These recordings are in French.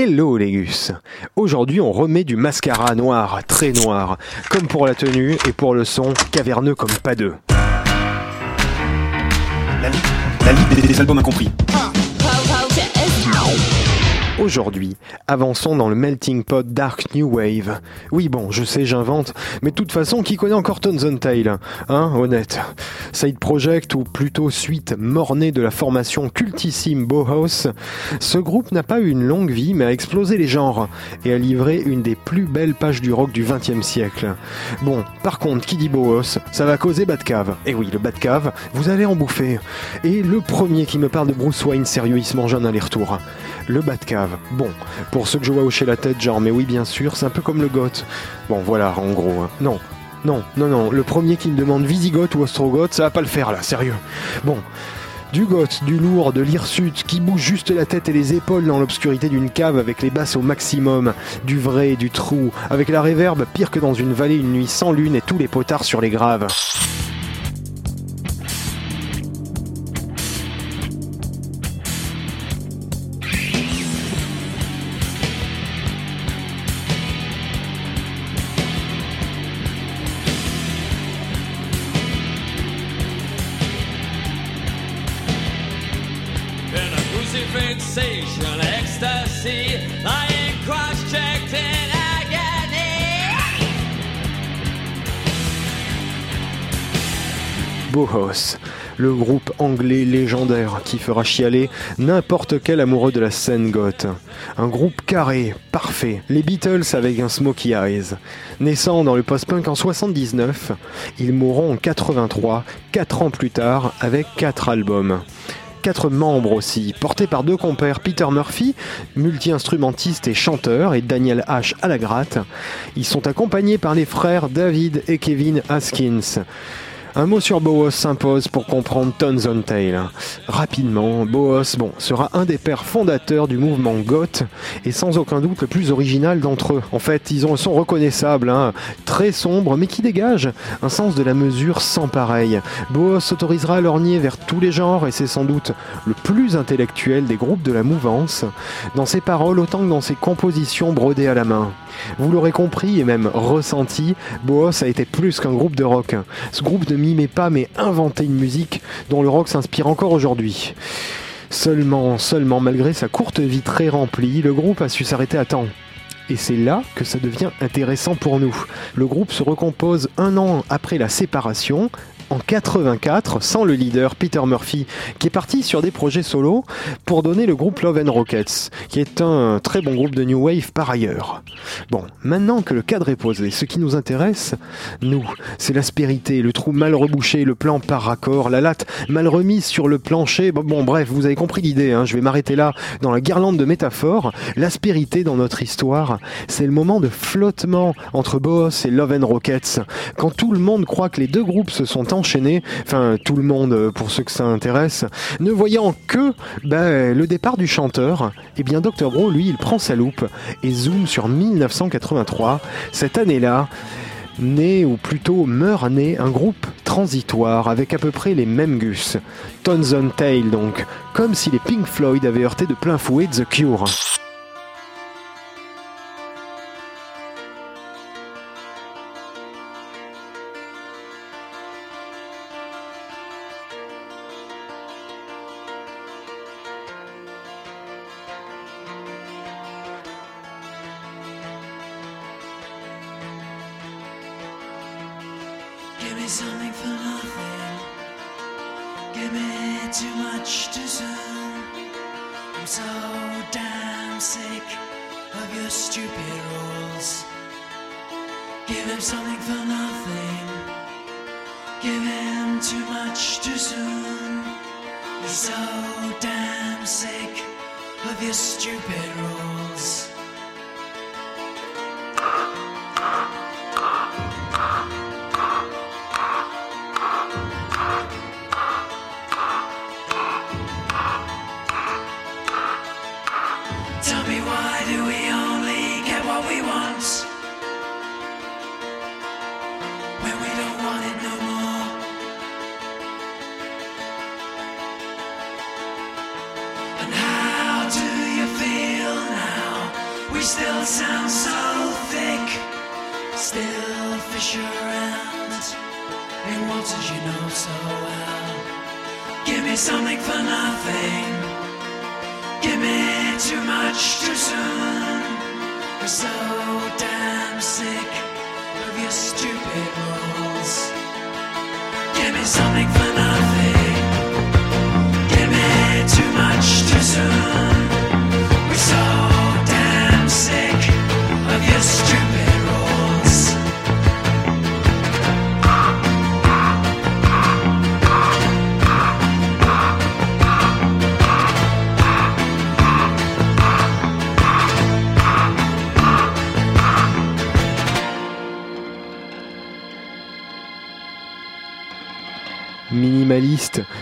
Hello les gus Aujourd'hui on remet du mascara noir, très noir, comme pour la tenue et pour le son, caverneux comme pas deux. La, la des, des albums incompris. Aujourd'hui, avançons dans le melting pot Dark New Wave. Oui bon, je sais, j'invente, mais de toute façon, qui connaît encore Tones on Tail Hein, honnête? Side Project, ou plutôt suite mornée de la formation cultissime Bauhaus, ce groupe n'a pas eu une longue vie, mais a explosé les genres, et a livré une des plus belles pages du rock du XXe siècle. Bon, par contre, qui dit Bauhaus, ça va causer Batcave. Et oui, le Batcave, vous allez en bouffer. Et le premier qui me parle de Bruce Wayne sérieux, il se mange un aller-retour. Le Batcave. Bon, pour ceux que je vois hocher la tête, genre, mais oui, bien sûr, c'est un peu comme le goth. Bon, voilà, en gros. hein. Non. Non, non, non, le premier qui me demande Visigoth ou Ostrogoth, ça va pas le faire là, sérieux. Bon, du goth, du lourd, de l'hirsute, qui bouge juste la tête et les épaules dans l'obscurité d'une cave avec les basses au maximum, du vrai, du trou, avec la réverbe pire que dans une vallée une nuit sans lune et tous les potards sur les graves. Bauhaus, le groupe anglais légendaire qui fera chialer n'importe quel amoureux de la scène goth. Un groupe carré, parfait, les Beatles avec un Smoky Eyes. Naissant dans le post-punk en 79, ils mourront en 83, 4 ans plus tard, avec 4 albums. Quatre membres aussi, portés par deux compères, Peter Murphy, multi-instrumentiste et chanteur, et Daniel H. à la gratte. Ils sont accompagnés par les frères David et Kevin Haskins. Un mot sur Boas s'impose pour comprendre Tons on Tail. Rapidement, Boas bon, sera un des pères fondateurs du mouvement goth et sans aucun doute le plus original d'entre eux. En fait, ils ont un son reconnaissable, hein, très sombre, mais qui dégage un sens de la mesure sans pareil. Boas s'autorisera à lorgner vers tous les genres et c'est sans doute le plus intellectuel des groupes de la mouvance, dans ses paroles autant que dans ses compositions brodées à la main. Vous l'aurez compris et même ressenti, Boas a été plus qu'un groupe de rock. Ce groupe ne mimait pas mais inventait une musique dont le rock s'inspire encore aujourd'hui. Seulement, seulement, malgré sa courte vie très remplie, le groupe a su s'arrêter à temps. Et c'est là que ça devient intéressant pour nous. Le groupe se recompose un an après la séparation, en 84, sans le leader Peter Murphy, qui est parti sur des projets solo pour donner le groupe Love and Rockets, qui est un très bon groupe de New Wave par ailleurs. Bon, maintenant que le cadre est posé, ce qui nous intéresse, nous, c'est l'aspérité, le trou mal rebouché, le plan par raccord, la latte mal remise sur le plancher. Bon, bref, vous avez compris l'idée, hein, je vais m'arrêter là dans la guirlande de métaphores. L'aspérité dans notre histoire, c'est le moment de flottement entre Boss et Love and Rockets. Quand tout le monde croit que les deux groupes se sont enchaînés, enfin tout le monde euh, pour ceux que ça intéresse, ne voyant que ben, le départ du chanteur, eh bien Dr. Bro, lui, il prend sa loupe et zoome sur 1983. Cette année-là, né ou plutôt meurt né un groupe transitoire avec à peu près les mêmes gus. Tons on Tail donc, comme si les Pink Floyd avaient heurté de plein fouet The Cure. Me something for nothing. Give me too much too soon. I'm so damn sick of your stupid rules. Give him something for nothing. Give him too much too soon. He's so damn sick of your stupid rules. Something for nothing. Give me too much too soon. We're so damn sick of your stupid rules. Give me something for nothing. Give me too much too soon. We're so damn sick of your stupid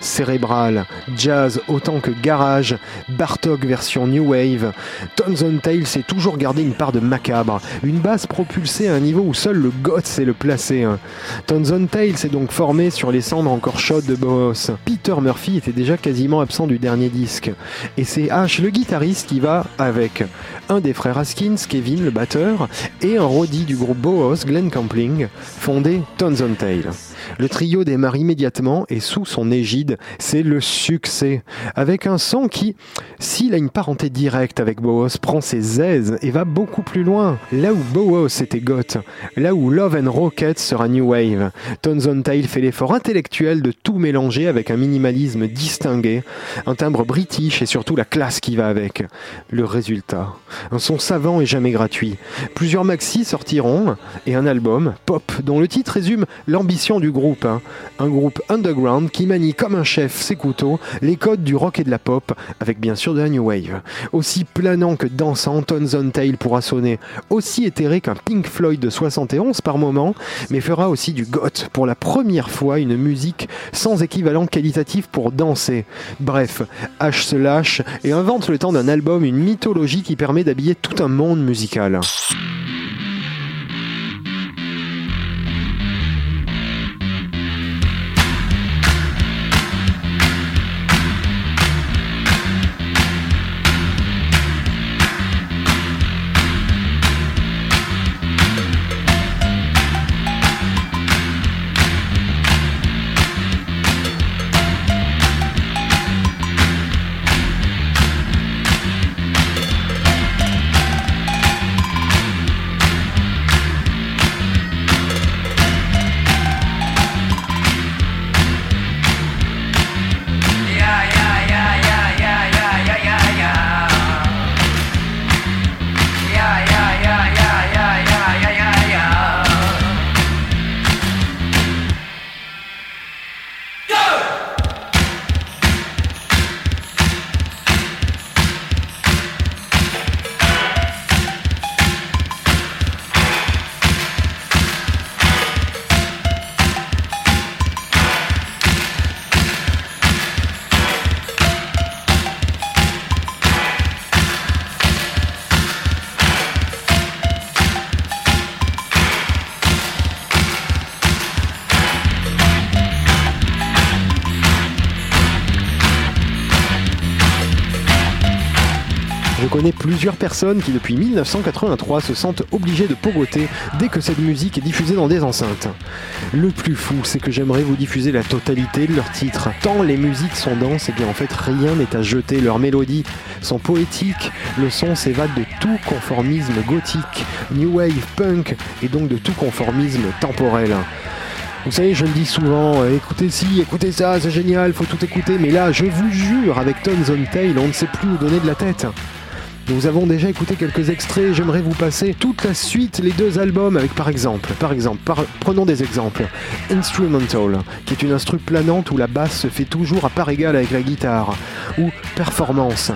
Cérébral, jazz autant que garage, Bartok version New Wave, Tons on Tail s'est toujours gardé une part de macabre, une basse propulsée à un niveau où seul le goth sait le placer. hein. Tons on Tail s'est donc formé sur les cendres encore chaudes de Boos. Peter Murphy était déjà quasiment absent du dernier disque, et c'est H, le guitariste, qui va avec un des frères Haskins, Kevin, le batteur, et un roadie du groupe Boos, Glenn Campling, fondé Tons on Tail. Le trio démarre immédiatement et sous son égide, c'est le succès. Avec un son qui, s'il a une parenté directe avec Boas, prend ses aises et va beaucoup plus loin. Là où Boas était goth, là où Love and Rocket sera New Wave, Tons on Tail fait l'effort intellectuel de tout mélanger avec un minimalisme distingué, un timbre british et surtout la classe qui va avec. Le résultat, un son savant et jamais gratuit. Plusieurs maxis sortiront et un album, pop, dont le titre résume l'ambition du groupe. hein. Un groupe underground qui manie comme un chef ses couteaux, les codes du rock et de la pop, avec bien sûr de la new wave. Aussi planant que dansant, Tons on Tail pourra sonner aussi éthéré qu'un Pink Floyd de 71 par moment, mais fera aussi du goth pour la première fois une musique sans équivalent qualitatif pour danser. Bref, H se lâche et invente le temps d'un album une mythologie qui permet d'habiller tout un monde musical. Je connais plusieurs personnes qui depuis 1983 se sentent obligées de pogoter dès que cette musique est diffusée dans des enceintes. Le plus fou, c'est que j'aimerais vous diffuser la totalité de leurs titres. Tant les musiques sont denses et bien en fait rien n'est à jeter. Leurs mélodies sont poétiques, le son s'évade de tout conformisme gothique, new wave, punk et donc de tout conformisme temporel. Vous savez, je le dis souvent, euh, écoutez ci, écoutez ça, c'est génial, faut tout écouter, mais là, je vous jure, avec Tons on Tail, on ne sait plus où donner de la tête. Nous avons déjà écouté quelques extraits, j'aimerais vous passer toute la suite, les deux albums, avec par exemple, par exemple, prenons des exemples. Instrumental, qui est une instru planante où la basse se fait toujours à part égale avec la guitare. Ou Performance,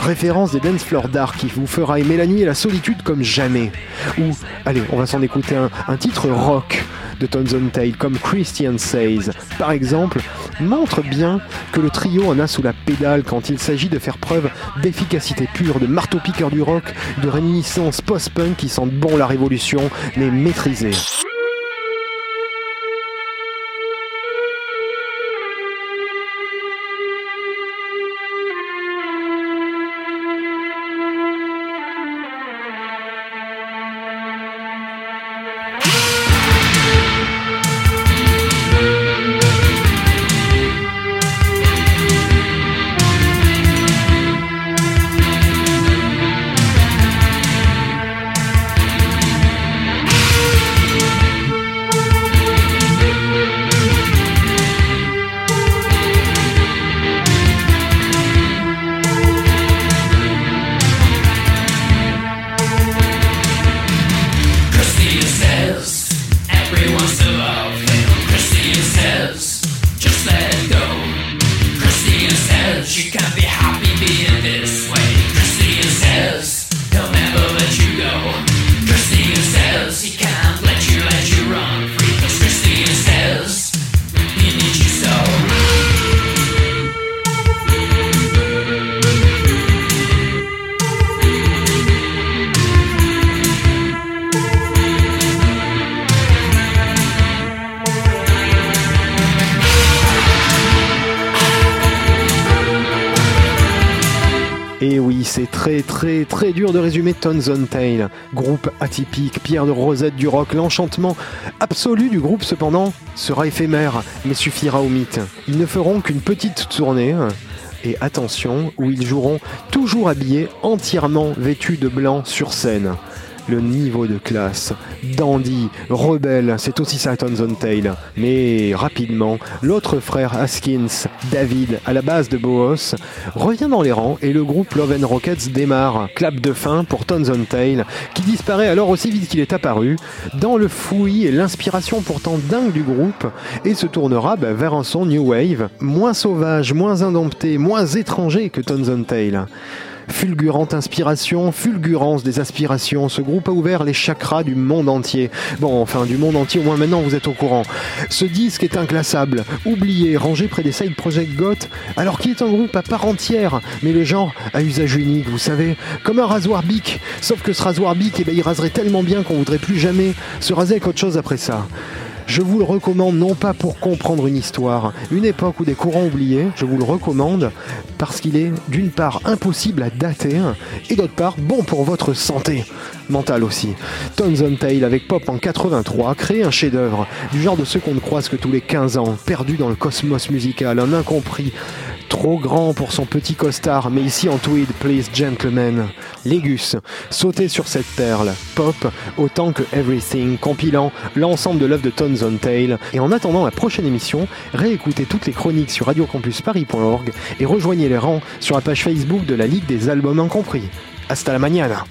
référence des dance floor dark qui vous fera aimer la nuit et la solitude comme jamais. Ou, allez, on va s'en écouter un, titre rock de Tons on Tail, comme Christian Says, par exemple, montre bien que le trio en a sous la pédale quand il s'agit de faire preuve d'efficacité pure, de marteau-piqueur du rock, de réminiscence post-punk qui sentent bon la révolution, mais maîtrisée. Très très dur de résumer Tons on Tail. Groupe atypique, pierre de rosette du rock, l'enchantement absolu du groupe cependant sera éphémère, mais suffira au mythe. Ils ne feront qu'une petite tournée, et attention, où ils joueront toujours habillés, entièrement vêtus de blanc sur scène. Le niveau de classe, dandy, rebelle, c'est aussi ça on Tail. Mais rapidement, l'autre frère Haskins, David, à la base de Boos, revient dans les rangs et le groupe Love Rockets démarre. Clap de fin pour on Tail, qui disparaît alors aussi vite qu'il est apparu, dans le fouillis et l'inspiration pourtant dingue du groupe, et se tournera bah, vers un son New Wave, moins sauvage, moins indompté, moins étranger que on Tail. Fulgurante inspiration, fulgurance des aspirations, ce groupe a ouvert les chakras du monde entier. Bon, enfin du monde entier, au moins maintenant vous êtes au courant. Ce disque est inclassable, oublié, rangé près des side project goth, alors qu'il est un groupe à part entière, mais le genre à usage unique, vous savez, comme un rasoir bic, sauf que ce rasoir bic, eh ben, il raserait tellement bien qu'on voudrait plus jamais se raser avec autre chose après ça. Je vous le recommande non pas pour comprendre une histoire, une époque ou des courants oubliés, je vous le recommande parce qu'il est d'une part impossible à dater et d'autre part bon pour votre santé mentale aussi. Tons on Tail avec Pop en 83 crée un chef-d'œuvre du genre de ceux qu'on ne croise que tous les 15 ans, perdu dans le cosmos musical, un incompris, trop grand pour son petit costard, mais ici en tweed, please gentlemen. Légus, sautez sur cette perle, pop autant que everything, compilant l'ensemble de l'œuvre de Tons on Tail. Et en attendant la prochaine émission, réécoutez toutes les chroniques sur radiocampusparis.org et rejoignez les rangs sur la page Facebook de la Ligue des albums incompris. Hasta la mañana.